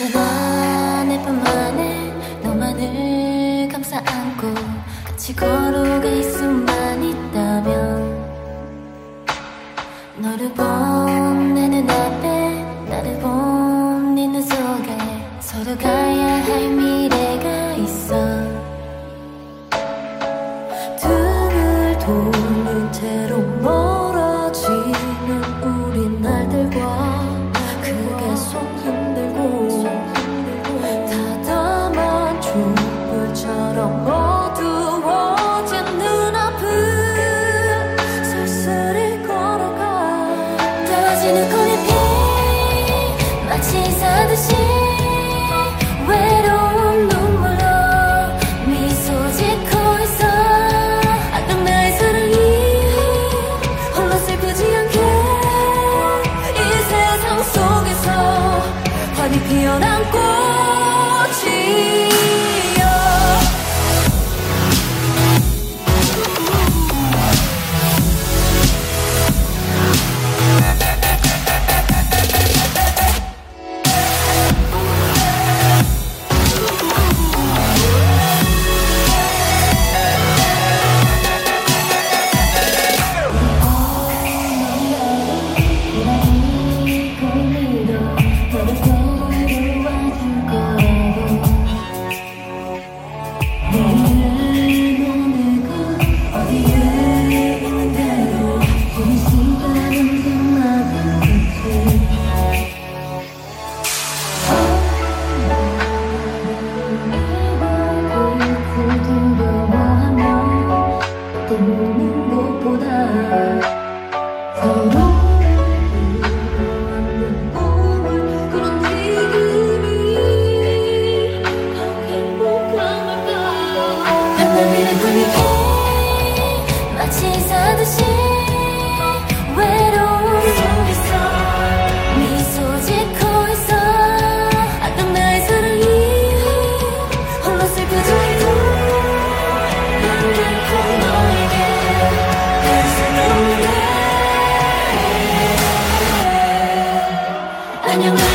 그저 나내 품 안에 너만을 감싸 안고 같이 걸어갈 수만 있다면 너를 본내 눈앞에 나를 본네 눈속에 서로 가야 할 미래가 있어. 등을 돌린 채로 멀어진 떨어지는 꽃잎이 마치 사듯이 외로운 눈물로 미소 짓고 있어. 아까 나의 사랑이 홀로 슬프지 않게 이 세상 속에서 환히 피어난 꽃이 무엇보다 서로 찬양하